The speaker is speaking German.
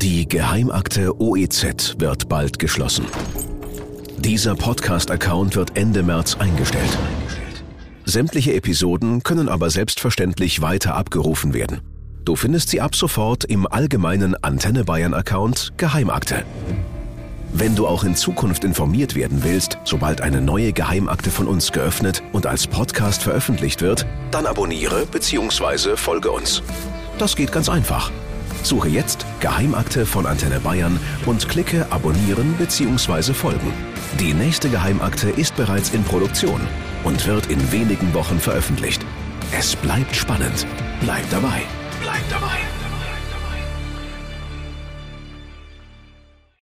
Die Geheimakte OEZ wird bald geschlossen. Dieser Podcast-Account wird Ende März eingestellt. Sämtliche Episoden können aber selbstverständlich weiter abgerufen werden. Du findest sie ab sofort im allgemeinen Antenne Bayern-Account Geheimakte. Wenn du auch in Zukunft informiert werden willst, sobald eine neue Geheimakte von uns geöffnet und als Podcast veröffentlicht wird, dann abonniere bzw. folge uns. Das geht ganz einfach. Suche jetzt Geheimakte von Antenne Bayern und klicke Abonnieren bzw. Folgen. Die nächste Geheimakte ist bereits in Produktion und wird in wenigen Wochen veröffentlicht. Es bleibt spannend. Bleib dabei. Bleib dabei.